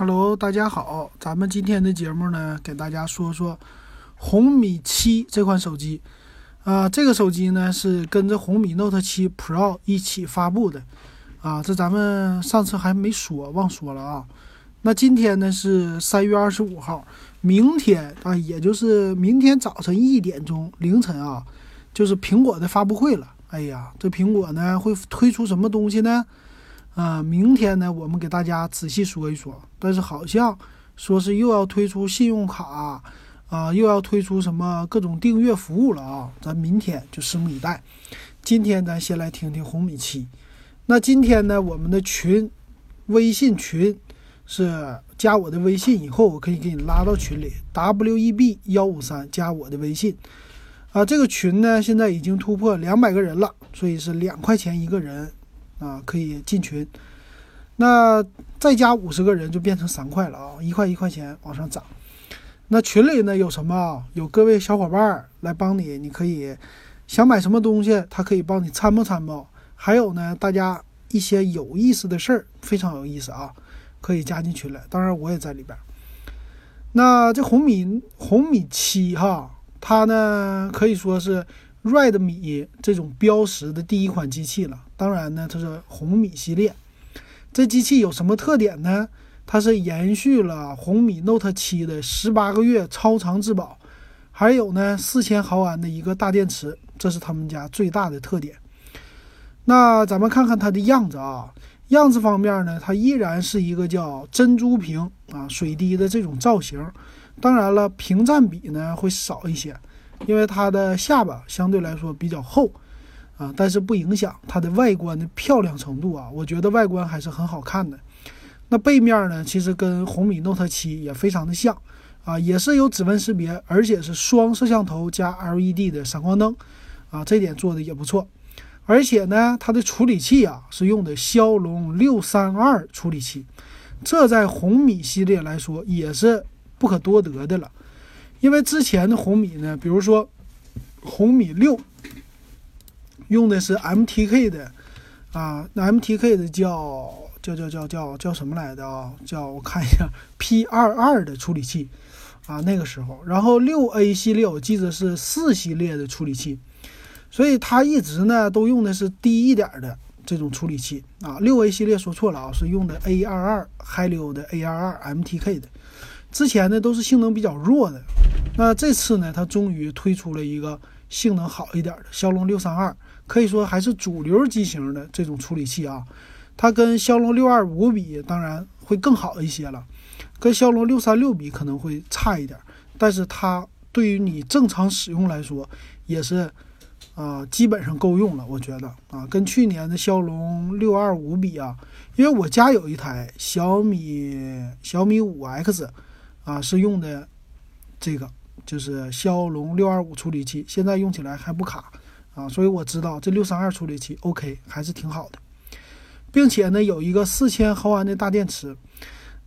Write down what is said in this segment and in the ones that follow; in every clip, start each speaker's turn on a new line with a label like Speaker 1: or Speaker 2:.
Speaker 1: Hello，大家好，咱们今天的节目呢，给大家说说红米七这款手机。啊，这个手机呢是跟着红米 Note 7 Pro 一起发布的。啊，这咱们上次还没说，忘说了啊。那今天呢是三月二十五号，明天啊，也就是明天早晨一点钟凌晨啊，就是苹果的发布会了。哎呀，这苹果呢会推出什么东西呢？啊，明天呢，我们给大家仔细说一说。但是好像说是又要推出信用卡，啊，又要推出什么各种订阅服务了啊！咱明天就拭目以待。今天咱先来听听红米七。那今天呢，我们的群，微信群是加我的微信以后，我可以给你拉到群里，W E B 幺五三加我的微信。啊，这个群呢现在已经突破两百个人了，所以是两块钱一个人。啊，可以进群，那再加五十个人就变成三块了啊，一块一块钱往上涨。那群里呢有什么？有各位小伙伴来帮你，你可以想买什么东西，他可以帮你参谋参谋。还有呢，大家一些有意思的事儿，非常有意思啊，可以加进群来。当然我也在里边。那这红米红米七哈，它呢可以说是。Redmi 这种标识的第一款机器了，当然呢，它是红米系列。这机器有什么特点呢？它是延续了红米 Note 7的十八个月超长质保，还有呢四千毫安的一个大电池，这是他们家最大的特点。那咱们看看它的样子啊，样子方面呢，它依然是一个叫珍珠屏啊水滴的这种造型，当然了，屏占比呢会少一些。因为它的下巴相对来说比较厚，啊，但是不影响它的外观的漂亮程度啊。我觉得外观还是很好看的。那背面呢，其实跟红米 Note 7也非常的像，啊，也是有指纹识别，而且是双摄像头加 LED 的闪光灯，啊，这点做的也不错。而且呢，它的处理器啊是用的骁龙六三二处理器，这在红米系列来说也是不可多得的了。因为之前的红米呢，比如说红米六用的是 MTK 的啊，那 MTK 的叫叫叫叫叫叫什么来的啊？叫我看一下 P 二二的处理器啊，那个时候，然后六 A 系列我记得是四系列的处理器，所以它一直呢都用的是低一点的这种处理器啊。六 A 系列说错了啊，是用的 A 二二 Helio 的 A 二二 MTK 的。之前呢都是性能比较弱的，那这次呢，它终于推出了一个性能好一点的骁龙六三二，可以说还是主流机型的这种处理器啊。它跟骁龙六二五比，当然会更好一些了，跟骁龙六三六比可能会差一点，但是它对于你正常使用来说，也是啊，基本上够用了。我觉得啊，跟去年的骁龙六二五比啊，因为我家有一台小米小米五 X。啊，是用的这个就是骁龙六二五处理器，现在用起来还不卡啊，所以我知道这六三二处理器 OK 还是挺好的，并且呢有一个四千毫安的大电池，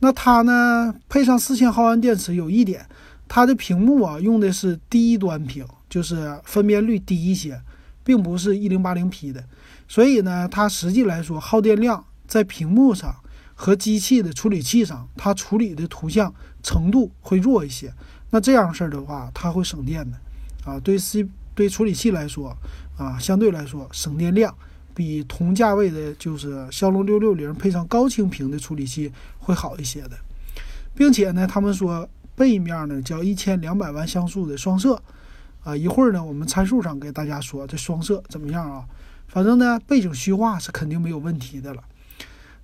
Speaker 1: 那它呢配上四千毫安电池有一点，它的屏幕啊用的是低端屏，就是分辨率低一些，并不是一零八零 P 的，所以呢它实际来说耗电量在屏幕上。和机器的处理器上，它处理的图像程度会弱一些。那这样事儿的话，它会省电的，啊，对 C 对处理器来说，啊，相对来说省电量比同价位的，就是骁龙六六零配上高清屏的处理器会好一些的，并且呢，他们说背面呢叫一千两百万像素的双摄，啊，一会儿呢我们参数上给大家说这双摄怎么样啊？反正呢背景虚化是肯定没有问题的了。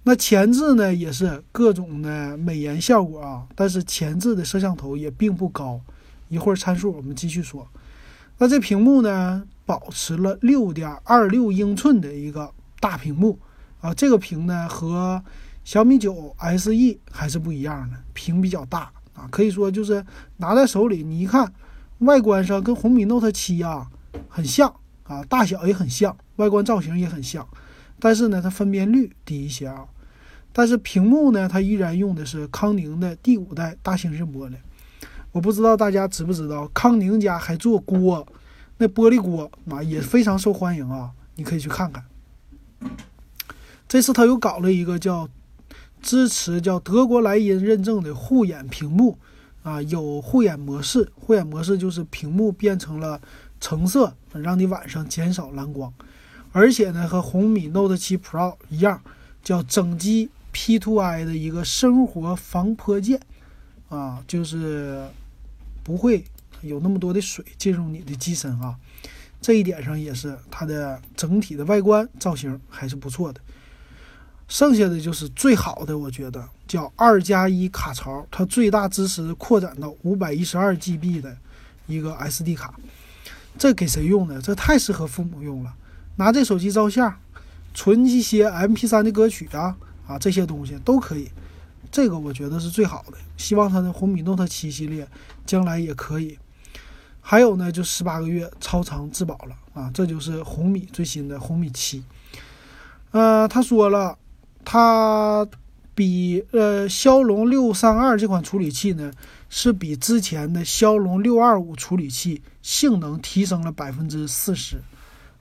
Speaker 1: 那前置呢也是各种的美颜效果啊，但是前置的摄像头也并不高。一会儿参数我们继续说。那这屏幕呢，保持了六点二六英寸的一个大屏幕啊，这个屏呢和小米九 SE 还是不一样的，屏比较大啊，可以说就是拿在手里，你一看，外观上跟红米 Note 七啊很像啊，大小也很像，外观造型也很像，但是呢，它分辨率低一些啊。但是屏幕呢，它依然用的是康宁的第五代大猩猩玻璃。我不知道大家知不知道，康宁家还做锅，那玻璃锅啊也非常受欢迎啊，你可以去看看。这次他又搞了一个叫支持叫德国莱茵认证的护眼屏幕，啊，有护眼模式，护眼模式就是屏幕变成了橙色，让你晚上减少蓝光。而且呢，和红米 Note 7 Pro 一样，叫整机 P2i 的一个生活防泼溅，啊，就是不会有那么多的水进入你的机身啊。这一点上也是它的整体的外观造型还是不错的。剩下的就是最好的，我觉得叫二加一卡槽，它最大支持扩展到五百一十二 GB 的一个 SD 卡。这给谁用的？这太适合父母用了，拿这手机照相、存一些 MP3 的歌曲啊啊这些东西都可以。这个我觉得是最好的。希望它的红米 Note 7系列将来也可以。还有呢，就十八个月超长质保了啊！这就是红米最新的红米七。呃，他说了，它比呃骁龙六三二这款处理器呢，是比之前的骁龙六二五处理器性能提升了百分之四十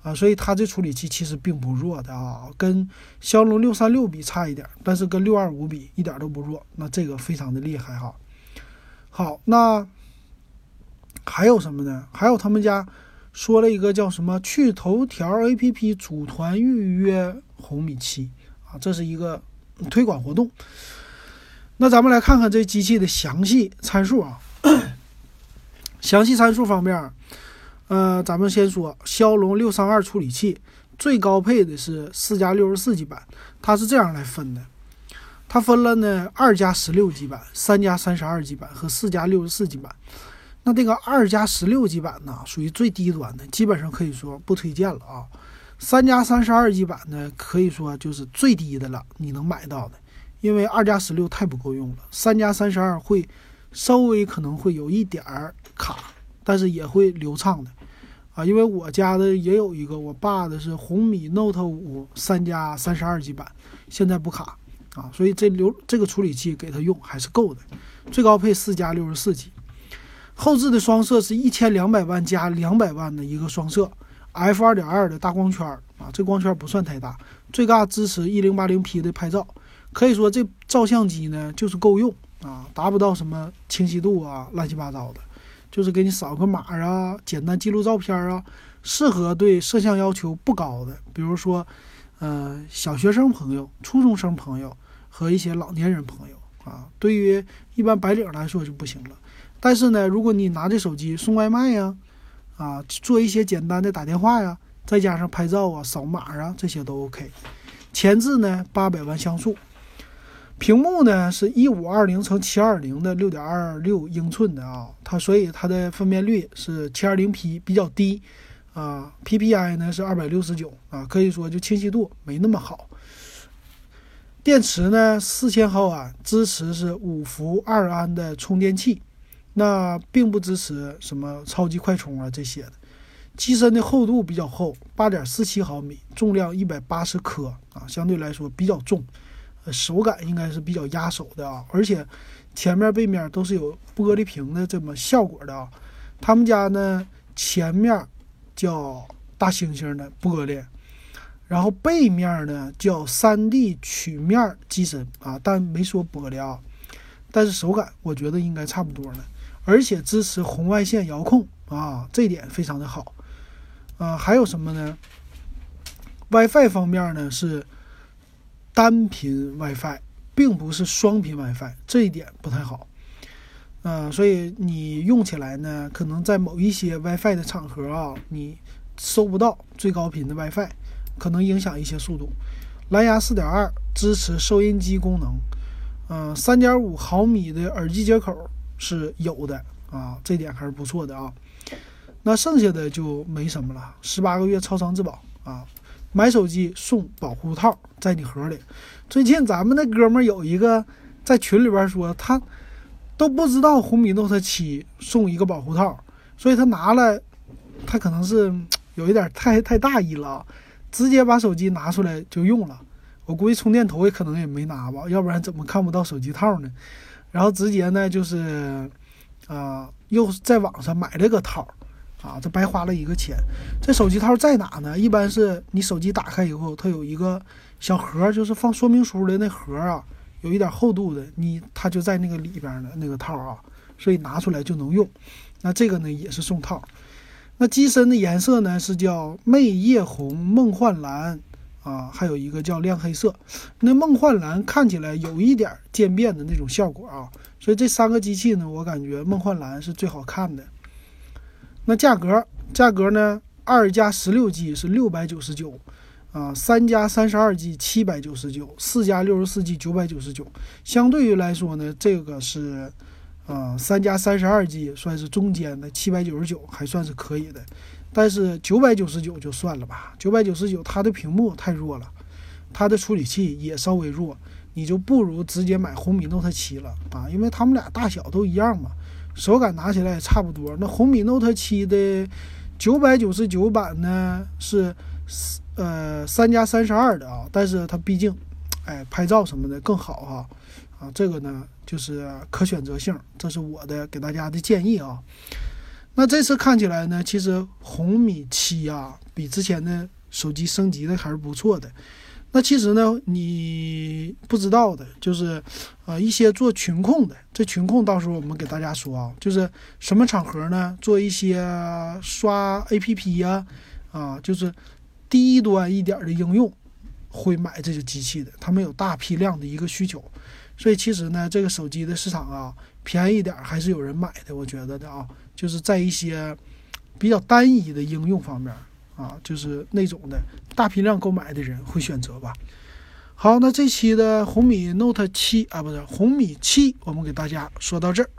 Speaker 1: 啊，所以它这处理器其实并不弱的啊，跟骁龙六三六比差一点，但是跟六二五比一点都不弱，那这个非常的厉害哈。好，那。还有什么呢？还有他们家说了一个叫什么“去头条 APP 组团预约红米七”啊，这是一个推广活动。那咱们来看看这机器的详细参数啊。详细参数方面，呃，咱们先说骁龙六三二处理器最高配的是四加六十四 G 版，它是这样来分的，它分了呢二加十六 G 版、三加三十二 G 版和四加六十四 G 版。那这个二加十六 G 版呢，属于最低端的，基本上可以说不推荐了啊。三加三十二 G 版呢，可以说就是最低的了，你能买到的，因为二加十六太不够用了，三加三十二会稍微可能会有一点儿卡，但是也会流畅的啊。因为我家的也有一个，我爸的是红米 Note 五三加三十二 G 版，现在不卡啊，所以这流这个处理器给他用还是够的，最高配四加六十四 G。后置的双摄是一千两百万加两百万的一个双摄，f 二点二的大光圈啊，这光圈不算太大，最大支持一零八零 P 的拍照，可以说这照相机呢就是够用啊，达不到什么清晰度啊，乱七八糟的，就是给你扫个码啊，简单记录照片啊，适合对摄像要求不高的，比如说，呃，小学生朋友、初中生朋友和一些老年人朋友啊，对于一般白领来说就不行了。但是呢，如果你拿着手机送外卖呀，啊，做一些简单的打电话呀，再加上拍照啊、扫码啊，这些都 OK。前置呢，八百万像素，屏幕呢是一五二零乘七二零的六点二六英寸的啊，它所以它的分辨率是七二零 P 比较低啊，PPI 呢是二百六十九啊，可以说就清晰度没那么好。电池呢四千毫安，支持是五伏二安的充电器。那并不支持什么超级快充啊这些的，机身的厚度比较厚，八点四七毫米，重量一百八十克啊，相对来说比较重，手感应该是比较压手的啊，而且前面背面都是有玻璃屏的这么效果的啊。他们家呢前面叫大猩猩的玻璃，然后背面呢叫三 D 曲面机身啊，但没说玻璃啊，但是手感我觉得应该差不多呢。而且支持红外线遥控啊，这点非常的好。啊，还有什么呢？WiFi 方面呢是单频 WiFi，并不是双频 WiFi，这一点不太好。嗯，所以你用起来呢，可能在某一些 WiFi 的场合啊，你收不到最高频的 WiFi，可能影响一些速度。蓝牙4.2支持收音机功能。嗯，3.5毫米的耳机接口。是有的啊，这点还是不错的啊。那剩下的就没什么了。十八个月超长质保啊，买手机送保护套在你盒里。最近咱们那哥们有一个在群里边说，他都不知道红米 Note 7送一个保护套，所以他拿了，他可能是有一点太太大意了，直接把手机拿出来就用了。我估计充电头也可能也没拿吧，要不然怎么看不到手机套呢？然后直接呢，就是，啊，又在网上买了个套，啊，这白花了一个钱。这手机套在哪呢？一般是你手机打开以后，它有一个小盒，就是放说明书的那盒啊，有一点厚度的，你它就在那个里边的那个套啊，所以拿出来就能用。那这个呢也是送套。那机身的颜色呢是叫魅夜红、梦幻蓝啊，还有一个叫亮黑色。那梦幻蓝看起来有一点渐变的那种效果啊，所以这三个机器呢，我感觉梦幻蓝是最好看的。那价格，价格呢？二加十六 G 是六百九十九，啊，三加三十二 G 七百九十九，四加六十四 G 九百九十九。相对于来说呢，这个是，呃，三加三十二 G 算是中间的，七百九十九还算是可以的。但是九百九十九就算了吧，九百九十九它的屏幕太弱了，它的处理器也稍微弱，你就不如直接买红米 Note 七了啊，因为它们俩大小都一样嘛，手感拿起来也差不多。那红米 Note 七的。九百九十九版呢是，呃三加三十二的啊，但是它毕竟，哎拍照什么的更好哈，啊这个呢就是可选择性，这是我的给大家的建议啊。那这次看起来呢，其实红米七啊比之前的手机升级的还是不错的。那其实呢，你不知道的就是，呃，一些做群控的，这群控到时候我们给大家说啊，就是什么场合呢？做一些刷 APP 呀，啊，就是低端一点的应用，会买这些机器的，他们有大批量的一个需求，所以其实呢，这个手机的市场啊，便宜点还是有人买的，我觉得的啊，就是在一些比较单一的应用方面。啊，就是那种的大批量购买的人会选择吧。好，那这期的红米 Note 七啊，不是红米七，我们给大家说到这儿。